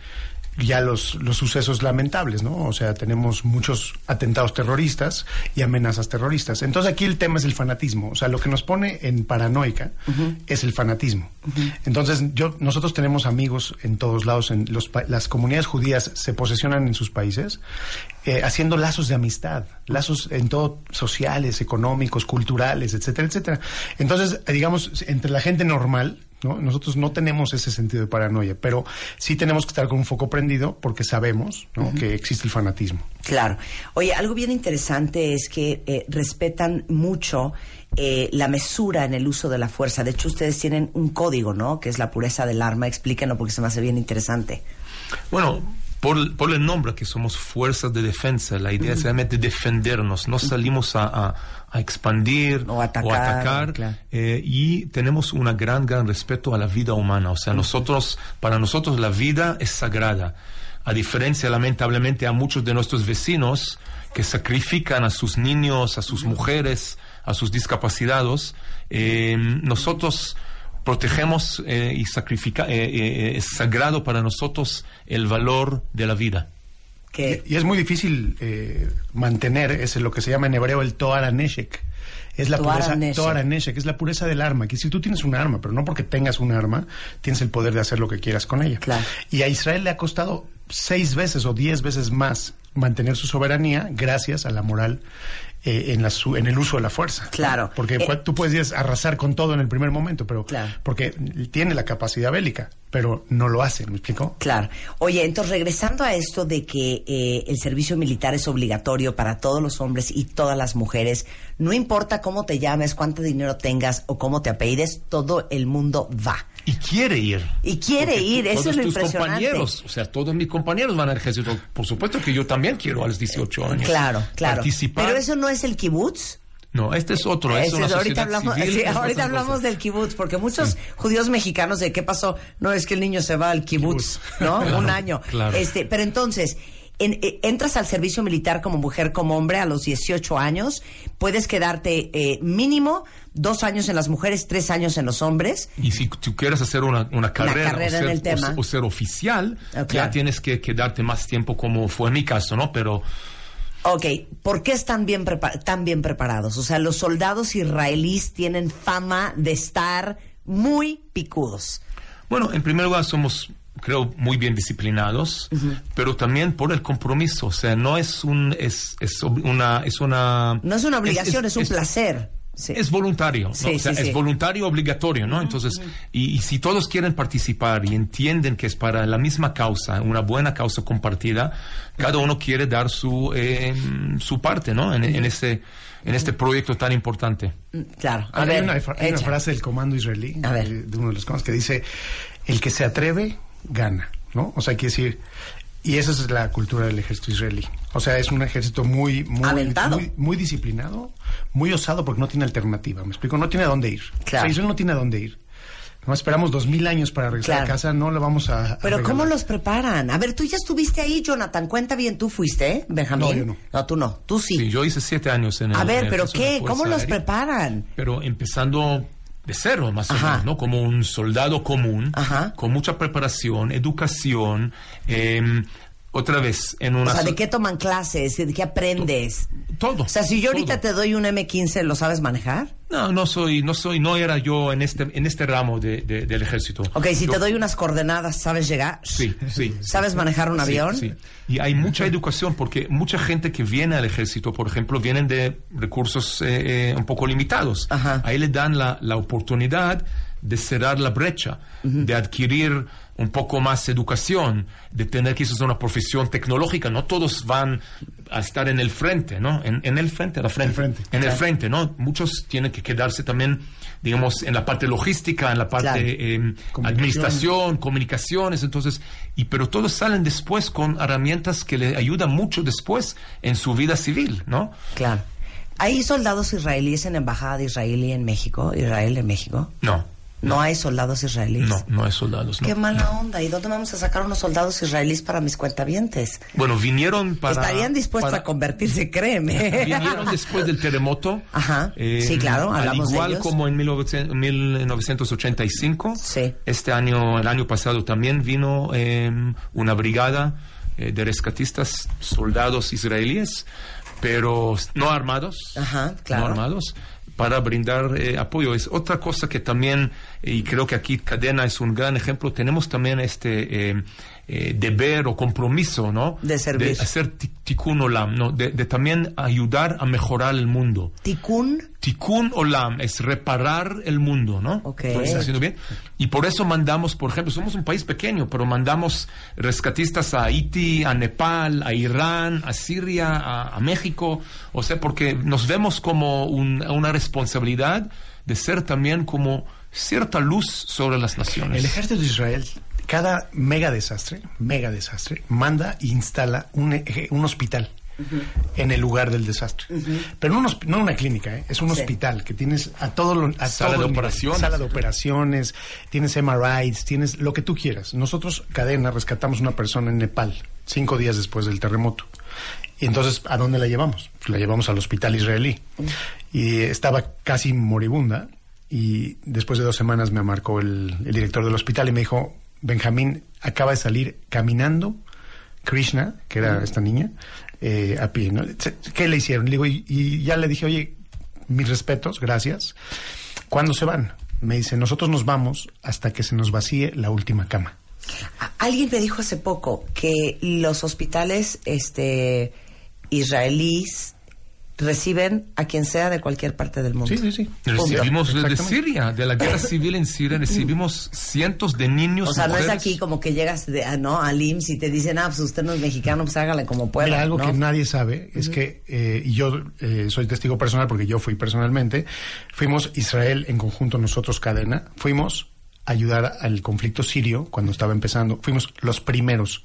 Speaker 4: ya los, los sucesos lamentables, ¿no? O sea, tenemos muchos atentados terroristas y amenazas terroristas. Entonces aquí el tema es el fanatismo. O sea, lo que nos pone en paranoica es el fanatismo. Entonces, yo, nosotros tenemos amigos en todos lados, en los, pa- las comunidades judías se posesionan en sus países, eh, haciendo lazos de amistad, lazos en todo sociales, económicos, culturales, etcétera, etcétera. Entonces, digamos, entre la gente normal, ¿no? Nosotros no tenemos ese sentido de paranoia, pero sí tenemos que estar con un foco prendido porque sabemos ¿no? que existe el fanatismo.
Speaker 2: Claro. Oye, algo bien interesante es que eh, respetan mucho eh, la mesura en el uso de la fuerza. De hecho, ustedes tienen un código, ¿no? Que es la pureza del arma. Explíquenlo porque se me hace bien interesante.
Speaker 3: Bueno, por, por el nombre que somos fuerzas de defensa, la idea es realmente defendernos, no salimos a, a- a expandir
Speaker 2: O atacar, claro.
Speaker 3: eh, y tenemos un gran, gran respeto a la vida humana. O sea, nosotros, para nosotros la vida es sagrada. A diferencia, lamentablemente, a muchos de nuestros vecinos que sacrifican a sus niños, a sus mujeres, a sus discapacitados, eh, nosotros protegemos eh, y sacrifica, es sagrado para nosotros el valor de la vida.
Speaker 2: Que
Speaker 4: Y, y es muy difícil eh, mantener ese lo que se llama en hebreo el Toar Neshek, es la pureza, es la pureza del arma. Que si tú tienes un arma, pero no porque tengas un arma, tienes el poder de hacer lo que quieras con ella.
Speaker 2: Claro.
Speaker 4: Y a Israel le ha costado seis veces o diez veces más mantener su soberanía gracias a la moral eh, en, la en el uso de la fuerza.
Speaker 2: Claro.
Speaker 4: Porque
Speaker 2: Eh,
Speaker 4: tú puedes arrasar con todo en el primer momento, pero
Speaker 2: Claro.
Speaker 4: porque tiene la capacidad bélica, pero no lo hace, ¿me explico?
Speaker 2: Claro. Oye, entonces regresando a esto de que eh, el servicio militar es obligatorio para todos los hombres y todas las mujeres, no importa cómo te llames, cuánto dinero tengas o cómo te apellides, todo el mundo va.
Speaker 3: Y quiere ir.
Speaker 2: Y quiere
Speaker 3: Porque
Speaker 2: ir, eso es lo
Speaker 3: tus
Speaker 2: impresionante.
Speaker 3: compañeros, o sea, todos mis compañeros van al ejército. Por supuesto que yo también quiero a los 18 años.
Speaker 2: Claro, claro.
Speaker 3: Participar.
Speaker 2: Pero eso no es el kibutz.
Speaker 3: No, este es otro. Es
Speaker 2: Ese
Speaker 3: una
Speaker 2: ahorita hablamos,
Speaker 3: civil,
Speaker 2: sí, ahorita hablamos
Speaker 3: cosa.
Speaker 2: del kibutz, porque muchos judíos mexicanos de qué pasó, no es que el niño se va al kibutz, ¿no? Un año.
Speaker 3: claro.
Speaker 2: Este, pero entonces, en- eh, entras al servicio militar como mujer, como hombre a los 18 años, puedes quedarte eh, mínimo dos años en las mujeres, tres años en los hombres.
Speaker 3: Y si tú quieres hacer una, una carrera,
Speaker 2: carrera
Speaker 3: o,
Speaker 2: en
Speaker 3: ser,
Speaker 2: el tema.
Speaker 3: o ser- o ser oficial,
Speaker 2: Ah,
Speaker 3: ya tienes que quedarte más tiempo como fue en mi caso, ¿no? Pero
Speaker 2: Ok, ¿por qué están bien, tan bien preparados? O sea, los soldados israelíes tienen fama de estar muy picudos.
Speaker 3: Bueno, en primer lugar somos, creo, muy bien disciplinados, pero también por el compromiso. O sea, no es un, es, es una, es una.
Speaker 2: No es una obligación, es, un placer. Sí.
Speaker 3: Es voluntario, ¿no?
Speaker 2: Sí,
Speaker 3: o sea,
Speaker 2: sí,
Speaker 3: es voluntario obligatorio, ¿no? Entonces, y, y si todos quieren participar y entienden que es para la misma causa, una buena causa compartida, cada uno quiere dar su eh, su parte, ¿no? En, en este en este proyecto tan importante.
Speaker 2: Mm, Claro. A
Speaker 4: hay
Speaker 2: ver,
Speaker 4: una, hay una frase del comando israelí,
Speaker 2: A ver.
Speaker 4: de, de uno de los comandos, que dice, el que se atreve, gana, ¿no? O sea, quiere decir, y esa es la cultura del ejército israelí. O sea, es un ejército muy, muy,
Speaker 2: Aventado.
Speaker 4: muy, muy disciplinado, muy osado porque no tiene alternativa, ¿me explico? No tiene a dónde ir.
Speaker 2: Claro.
Speaker 4: O sea, Israel no tiene a dónde ir. No esperamos dos mil años para regresar
Speaker 2: Claro.
Speaker 4: a casa, no le vamos a... a
Speaker 2: Pero ¿cómo los preparan? A ver, tú ya estuviste ahí, Jonathan. Cuenta bien, tú fuiste, ¿eh, Benjamín?
Speaker 4: No, yo no.
Speaker 2: No, tú no. Tú sí.
Speaker 3: Sí, yo hice siete años en el
Speaker 2: a ver,
Speaker 3: en el
Speaker 2: ¿pero qué? ¿Cómo los
Speaker 3: Aérea.
Speaker 2: preparan?
Speaker 3: pero empezando de cero más
Speaker 2: Ajá.
Speaker 3: o menos, ¿no? Como un soldado común,
Speaker 2: Ajá.
Speaker 3: con mucha preparación, educación, eh, otra vez en una...
Speaker 2: O sea, ¿de qué toman clases? ¿De qué aprendes?
Speaker 3: Todo.
Speaker 2: O sea, si yo ahorita
Speaker 3: todo.
Speaker 2: te doy un M15, ¿lo sabes manejar?
Speaker 3: No, no soy, no soy, no era yo en este, en este ramo de, de- del ejército.
Speaker 2: Ok, si
Speaker 3: Yo-
Speaker 2: te doy unas coordenadas, ¿sabes llegar?
Speaker 3: Sí, sí.
Speaker 2: ¿Sabes manejar un
Speaker 3: Sí,
Speaker 2: avión?
Speaker 3: sí. Y hay mucha educación porque mucha gente que viene al ejército, por ejemplo, vienen de recursos eh, eh, un poco limitados.
Speaker 2: Ajá.
Speaker 3: Ahí le dan la, la oportunidad de cerrar la brecha, de adquirir un poco más educación, de tener quizás una profesión tecnológica. No todos van a estar en el frente, ¿no? En, en el frente, la frente.
Speaker 4: frente,
Speaker 3: En el frente, ¿no? Muchos tienen que quedarse también, digamos, en la parte logística, en la parte
Speaker 2: Claro.
Speaker 3: eh,
Speaker 4: Comunicación.
Speaker 3: administración, comunicaciones, entonces, y pero todos salen después con herramientas que le ayudan mucho después en su vida civil, ¿no?
Speaker 2: Claro. ¿Hay soldados israelíes en la embajada de Israel y en México? ¿Israel en México?
Speaker 3: No,
Speaker 2: ¿No hay soldados israelíes?
Speaker 3: no, no hay soldados. no.
Speaker 2: Qué mala onda. ¿Y dónde vamos a sacar unos soldados israelíes para mis cuentavientes?
Speaker 3: Bueno, vinieron para...
Speaker 2: Estarían dispuestos
Speaker 3: para-
Speaker 2: a convertirse, créeme.
Speaker 3: Vinieron después del terremoto.
Speaker 2: Ajá. Sí, claro,
Speaker 3: Al
Speaker 2: de
Speaker 3: igual
Speaker 2: ellos.
Speaker 3: como en 1900 1985.
Speaker 2: Sí.
Speaker 3: Este año, el año pasado también vino eh, una brigada eh, de rescatistas, soldados israelíes, pero no armados.
Speaker 2: Ajá, claro.
Speaker 3: No armados para brindar eh, apoyo. Es otra cosa que también, eh, y creo que aquí Cadena es un gran ejemplo, tenemos también este eh, eh, deber o compromiso, ¿no?
Speaker 2: De servir.
Speaker 3: De hacer ti- tikkun olam, ¿no? De, de también ayudar a mejorar el mundo.
Speaker 2: Tikkun.
Speaker 3: Tikkun olam es reparar el mundo, ¿no?
Speaker 2: Ok.
Speaker 3: ¿Lo estoy haciendo bien? Y por eso mandamos, por ejemplo, somos un país pequeño, pero mandamos rescatistas a Haití, a Nepal, a Irán, a Siria, a, a México, o sea, porque nos vemos como un- una responsabilidad de ser también como cierta luz sobre las naciones.
Speaker 4: El ejército de Israel, cada mega desastre, mega desastre, manda e instala un, eje- un hospital en el lugar del desastre. Pero no, una clínica, ¿eh? es un
Speaker 2: Sí.
Speaker 4: hospital que tienes a todo lo, a
Speaker 3: Sala
Speaker 4: todo
Speaker 3: de operaciones.
Speaker 4: Sala de operaciones, tienes MRIs, tienes lo que tú quieras. Nosotros, cadena, rescatamos una persona en Nepal, cinco días después del terremoto. Y entonces, ¿a dónde la llevamos? Pues la llevamos al hospital israelí. Y estaba casi moribunda. Y después de dos semanas me marcó el, el director del hospital y me dijo, Benjamín acaba de salir caminando, Krishna, que era esta niña, eh, a pie. ¿no? ¿Qué le hicieron? Le digo, y, y ya le dije, oye, mis respetos, gracias. ¿Cuándo se van? Me dice, nosotros nos vamos hasta que se nos vacíe la última cama.
Speaker 2: Alguien me dijo hace poco que los hospitales este, israelíes reciben a quien sea de cualquier parte del mundo.
Speaker 4: Sí, sí, sí.
Speaker 3: Recibimos de, de
Speaker 4: Exactamente.
Speaker 3: Siria, de la guerra civil en Siria, recibimos cientos de niños.
Speaker 2: O sea, no es aquí como que llegas de, ah, ¿no? al IMSS y te dicen, ah, pues usted no es mexicano, pues hágale como pueda.
Speaker 4: Mira, algo
Speaker 2: ¿no?
Speaker 4: que nadie sabe es que, eh, y yo eh, soy testigo personal porque yo fui personalmente, fuimos Israel en conjunto, nosotros cadena, fuimos a ayudar al conflicto sirio cuando estaba empezando, fuimos los primeros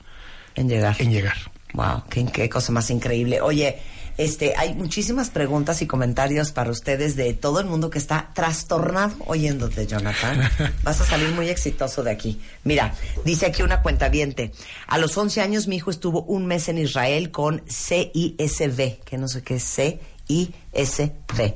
Speaker 2: En llegar.
Speaker 4: en llegar.
Speaker 2: Wow, qué, qué cosa más increíble. Oye, este, hay muchísimas preguntas y comentarios para ustedes de todo el mundo que está trastornado oyéndote, Jonathan. Vas a salir muy exitoso de aquí. Mira, dice aquí una cuentaviente. A los 11 años mi hijo estuvo un mes en Israel con CISB, que no sé qué es CISB.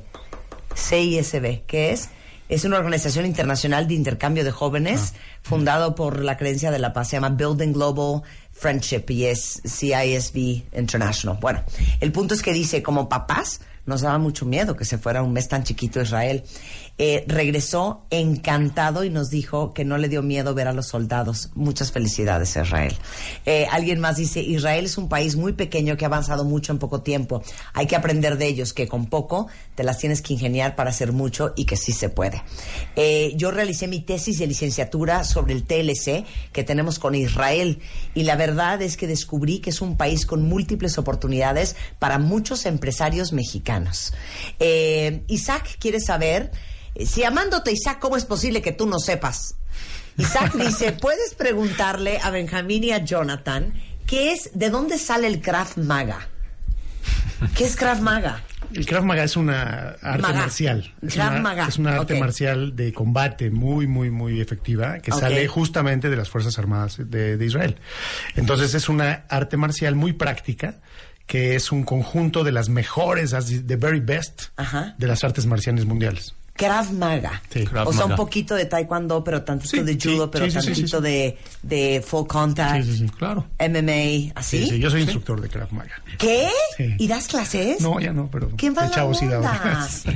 Speaker 2: CISB, ¿qué es? Es una organización internacional de intercambio de jóvenes fundado por la creencia de la paz. Se llama Building Global Friendship y es CISB International. Bueno, el punto es que dice, como papás, nos daba mucho miedo que se fuera un mes tan chiquito a Israel. Eh, regresó encantado y nos dijo que no le dio miedo ver a los soldados. Muchas felicidades, Israel. Eh, alguien más dice, Israel es un país muy pequeño que ha avanzado mucho en poco tiempo. Hay que aprender de ellos, que con poco te las tienes que ingeniar para hacer mucho y que sí se puede. Eh, yo realicé mi tesis de licenciatura sobre el TLC que tenemos con Israel y la verdad es que descubrí que es un país con múltiples oportunidades para muchos empresarios mexicanos. Eh, Isaac quiere saber, si amándote Isaac, ¿cómo es posible que tú no sepas? Isaac dice, ¿puedes preguntarle a Benjamín y a Jonathan qué es, de dónde sale el Krav Maga? ¿Qué es Krav Maga?
Speaker 4: El Krav Maga es una arte
Speaker 2: Maga.
Speaker 4: marcial. Es
Speaker 2: Krav
Speaker 4: una,
Speaker 2: Maga.
Speaker 4: es una arte marcial de combate muy, muy, muy efectiva que sale justamente de las Fuerzas Armadas de, de Israel. Entonces es una arte marcial muy práctica que es un conjunto de las mejores, the very best,
Speaker 2: Ajá.
Speaker 4: de las artes marciales mundiales.
Speaker 2: Krav Maga.
Speaker 4: Sí.
Speaker 3: Krav
Speaker 2: o sea, un poquito de taekwondo, pero tantito
Speaker 4: Sí,
Speaker 2: de judo,
Speaker 4: sí,
Speaker 2: pero
Speaker 4: sí, sí, sí,
Speaker 2: tantito
Speaker 4: sí.
Speaker 2: de, de full contact.
Speaker 4: Sí, sí, sí.
Speaker 3: Claro.
Speaker 2: MMA, ¿así?
Speaker 4: Sí, sí, yo soy instructor de Krav Maga.
Speaker 2: ¿Qué?
Speaker 4: Sí.
Speaker 2: ¿Y das clases?
Speaker 4: No, ya no, pero
Speaker 2: ¿Qué mala
Speaker 4: chavo sí.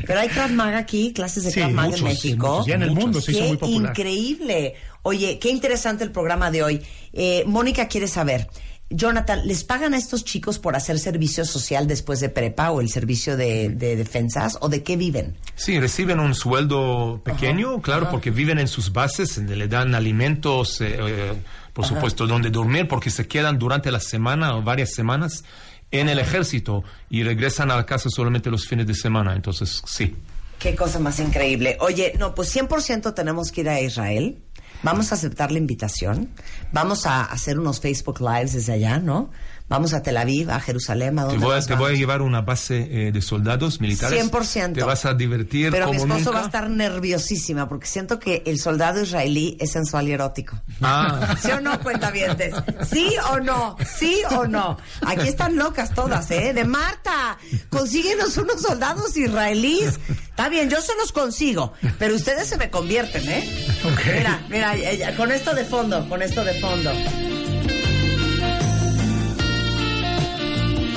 Speaker 2: Pero hay Krav Maga aquí, clases de
Speaker 4: Sí,
Speaker 2: Krav Maga
Speaker 4: muchos,
Speaker 2: en
Speaker 4: sí,
Speaker 2: México.
Speaker 4: muchos. Ya en el mundo se hizo
Speaker 2: Qué
Speaker 4: muy popular.
Speaker 2: increíble. Oye, qué interesante el programa de hoy. Eh, Mónica quiere saber, Jonathan, ¿les pagan a estos chicos por hacer servicio social después de prepa o el servicio de, de defensas o de qué viven?
Speaker 3: Sí, reciben un sueldo pequeño, claro, porque viven en sus bases, le dan alimentos, eh, eh, por supuesto, donde dormir, porque se quedan durante la semana o varias semanas en el ejército y regresan a la casa solamente los fines de semana. Entonces, sí.
Speaker 2: Qué cosa más increíble. Oye, no, pues 100% tenemos que ir a Israel. Vamos a aceptar la invitación. Vamos a hacer unos Facebook Lives desde allá, ¿no? Vamos a Tel Aviv, a Jerusalén, ¿a
Speaker 3: Te
Speaker 2: dónde
Speaker 3: voy, a, te voy a llevar una base eh, de soldados militares.
Speaker 2: 100%.
Speaker 3: Te vas a divertir
Speaker 2: Pero mi
Speaker 3: como
Speaker 2: esposo
Speaker 3: nunca.
Speaker 2: va a estar nerviosísima porque siento que el soldado israelí es sensual y erótico.
Speaker 3: Ah.
Speaker 2: ¿Sí o no, cuentavientes? ¿Sí o no? ¿Sí o no? Aquí están locas todas, ¿eh? De Marta, consíguenos unos soldados israelíes. Está bien, yo se los consigo, pero ustedes se me convierten, ¿eh?
Speaker 4: Ok.
Speaker 2: Mira, mira, con esto de fondo, con esto de fondo.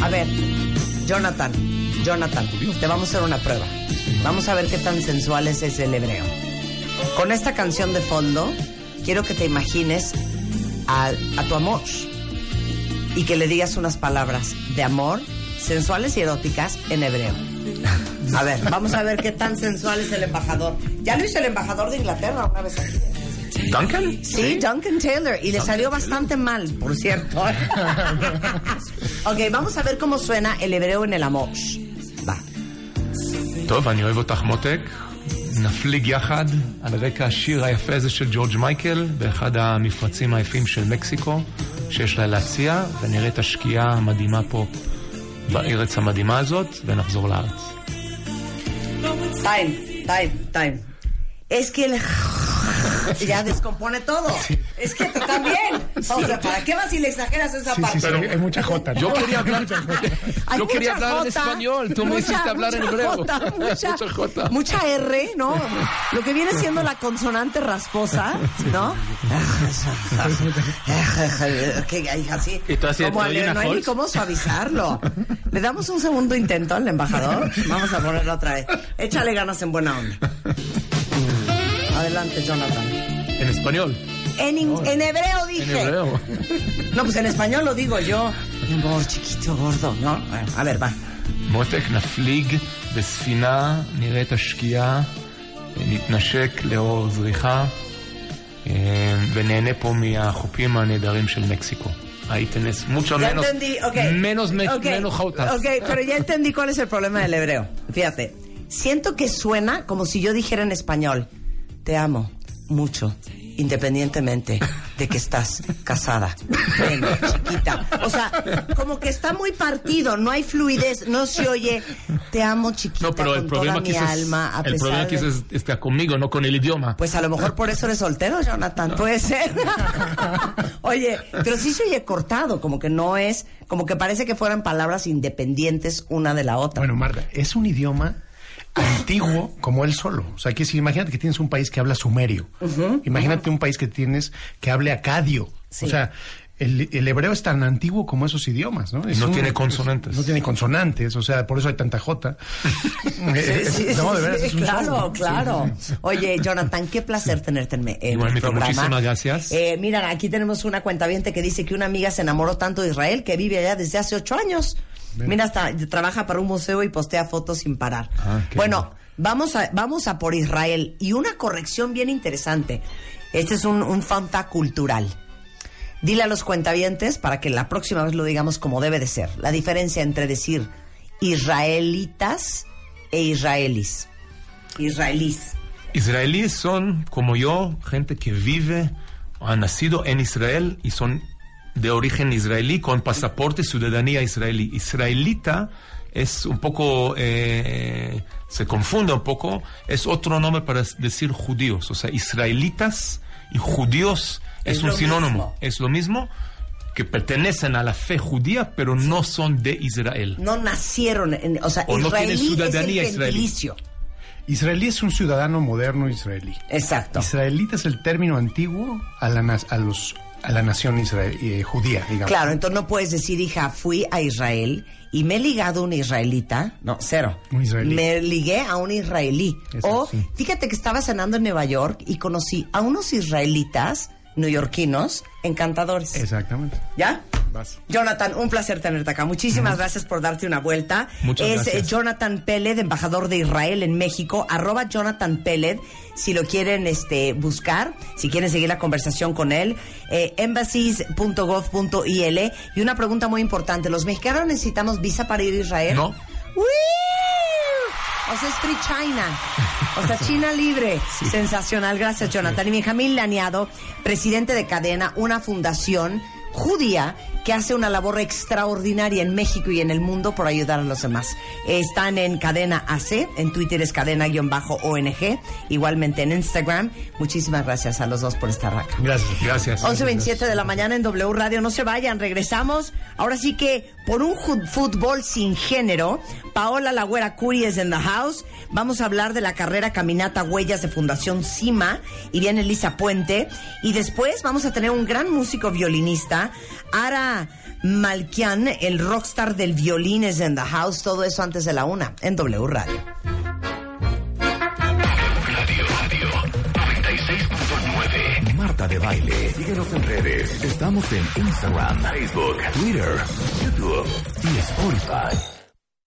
Speaker 2: A ver, Jonathan, Jonathan, te vamos a hacer una prueba. Vamos a ver qué tan sensuales es el hebreo. Con esta canción de fondo, quiero que te imagines a, a tu amor y que le digas unas palabras de amor, sensuales y eróticas en hebreo. A ver, vamos a ver qué tan sensual es el embajador. Ya lo hizo el embajador de Inglaterra una vez aquí.
Speaker 3: ¿Duncan?
Speaker 2: Sí, Duncan Taylor. Y le salió bastante mal, por cierto. ok, vamos a ver cómo suena el hebreo en el amor. Va.
Speaker 3: טוב, אני אוהב אותך מותק. נפליג יחד על רקע השיר היפה הזה של ג'ורג' מייקל, באחד המפרצים היפים של מקסיקו, שיש לה להציע, ונראה את השקיעה המדהימה פה בארץ המדהימה הזאת, ונחזור לארץ.
Speaker 2: Time, time, time. Es que el ya descompone todo. Es que tú también. O sea, ¿para qué vas y le exageras esa
Speaker 4: Sí,
Speaker 2: parte?
Speaker 4: sí, sí, hay mucha jota. ¿no?
Speaker 3: Yo quería hablar,
Speaker 2: Hay
Speaker 3: yo quería
Speaker 2: mucha
Speaker 3: hablar en español. Tú me hiciste hablar en
Speaker 2: mucha
Speaker 3: hebreo.
Speaker 2: jota, mucha,
Speaker 3: Mucha jota.
Speaker 2: mucha R, ¿no? Lo que viene siendo la consonante rasposa, ¿no? Que así.
Speaker 3: Y
Speaker 2: Como
Speaker 3: ¿te doy
Speaker 2: ale-
Speaker 3: una
Speaker 2: no hay ni cómo suavizarlo. ¿Le damos un segundo intento al embajador? Vamos a ponerlo otra vez. Échale ganas en buena onda. Adelante, Jonathan.
Speaker 3: En español.
Speaker 2: En, in- en hebreo dije.
Speaker 3: En hebreo.
Speaker 2: No, pues en español lo digo yo. Mi amor, chiquito, gordo, ¿no? Bueno, a ver, va.
Speaker 3: מותק נפליג בספינה, נראית השקיעה, נתנשק לאור זריחה, אה, ונהנה פה מהחופים הנהדרים של מקסיקו. ahí tenés mucho
Speaker 2: Ya
Speaker 3: menos,
Speaker 2: entendí, ok.
Speaker 3: menos, me-
Speaker 2: Ok,
Speaker 3: menos jotas.
Speaker 2: Ok, pero ya entendí cuál es el problema del hebreo. Fíjate, siento que suena como si yo dijera en español, te amo mucho, independientemente de que estás casada. Ven, chiquita. O sea, como que está muy partido, no hay fluidez, no se oye, te amo chiquita
Speaker 3: No, pero el
Speaker 2: con
Speaker 3: problema
Speaker 2: toda
Speaker 3: aquí
Speaker 2: mi
Speaker 3: es,
Speaker 2: alma, a
Speaker 3: el
Speaker 2: pesar
Speaker 3: problema aquí
Speaker 2: de...
Speaker 3: es está conmigo, no con el idioma.
Speaker 2: Pues a lo mejor por eso eres soltero, Jonathan. Puede ser. Oye, pero sí se oye cortado, como que no es, como que parece que fueran palabras independientes una de la otra.
Speaker 4: Bueno, Marta, es un idioma antiguo como él solo. O sea, que si imagínate que tienes un país que habla sumerio. imagínate un país que tienes que hable acadio.
Speaker 2: Sí.
Speaker 4: O sea, el, el hebreo es tan antiguo como esos idiomas, ¿no? Es
Speaker 3: No
Speaker 4: un-
Speaker 3: tiene
Speaker 4: es-
Speaker 3: consonantes.
Speaker 4: no tiene consonantes, o sea, por eso hay tanta jota. Eh,
Speaker 2: Sí, sí,
Speaker 4: no, de veras,
Speaker 2: sí,
Speaker 4: es un
Speaker 2: claro, claro. Oye, Jonathan, qué placer tenerte en, en el
Speaker 3: Igualmente,
Speaker 2: programa.
Speaker 3: muchísimas gracias.
Speaker 2: Eh, mira, aquí tenemos una cuentaviente que dice que una amiga se enamoró tanto de Israel que vive allá desde hace ocho años. Mira, hasta trabaja para un museo y postea fotos sin parar.
Speaker 3: Ah,
Speaker 2: bueno, vamos a, vamos a por Israel. Y una corrección bien interesante. Este es un, un fact cultural. Dile a los cuentavientes para que la próxima vez lo digamos como debe de ser. La diferencia entre decir israelitas e israelís. Israelís.
Speaker 3: Israelíes son, como yo, gente que vive o ha nacido en Israel y son de origen israelí con pasaporte y ciudadanía israelí. Israelita es un poco, eh, se confunde un poco, es otro nombre para decir judíos. O sea, israelitas y judíos es,
Speaker 2: Es
Speaker 3: un sinónimo.
Speaker 2: mismo.
Speaker 3: Es lo mismo que pertenecen a la fe judía, pero no son de Israel.
Speaker 2: No nacieron, en, o sea,
Speaker 3: O no tienen
Speaker 2: israelí
Speaker 3: ciudadanía
Speaker 2: es el
Speaker 3: israelí.
Speaker 4: Israelí es un ciudadano moderno israelí.
Speaker 2: Exacto.
Speaker 4: Israelita es el término antiguo a la, na- a los, a la nación israel- eh, judía, digamos.
Speaker 2: Claro, entonces no puedes decir, hija, fui a Israel y me he ligado a una israelita. No, cero.
Speaker 4: Un israelí.
Speaker 2: Me ligué a un israelí. O
Speaker 4: sí.
Speaker 2: fíjate que estaba cenando en Nueva York y conocí a unos israelitas neoyorquinos encantadores.
Speaker 4: Exactamente.
Speaker 2: ¿Ya?
Speaker 4: Vas.
Speaker 2: Jonathan, un placer tenerte acá. Muchísimas gracias por darte una vuelta.
Speaker 3: Muchas
Speaker 2: es
Speaker 3: gracias.
Speaker 2: eh, Jonathan Peled, embajador de Israel en México. Arroba Jonathan Peled, si lo quieren este, buscar, si quieren seguir la conversación con él. Eh, embassies.gov.il. Y una pregunta muy importante. ¿Los mexicanos necesitamos visa para ir a Israel?
Speaker 3: No.
Speaker 2: O sea, es Free China. O sea, China libre. Sensacional. Gracias, Jonathan. Y Benjamín Laniado, presidente de Cadena, una fundación judía que hace una labor extraordinaria en México y en el mundo por ayudar a los demás. Están en Cadena AC, en Twitter es cadena-ONG, igualmente en Instagram. Muchísimas gracias a los dos por estar acá.
Speaker 4: Gracias.
Speaker 3: Gracias.
Speaker 2: 11.27 de la mañana en W Radio. No se vayan, regresamos. Ahora sí que por un fútbol sin género, Paola Lagüera Curi es en the house. Vamos a hablar de la carrera Caminata Huellas de Fundación Cima y viene Lisa Puente. Y después vamos a tener un gran músico violinista, Ara Malkian, el rockstar del violín es en the house. Todo eso antes de la una en W Radio.
Speaker 1: Marta de Baile. Síguenos en redes. Estamos en Instagram, Facebook, Twitter, YouTube y Spotify.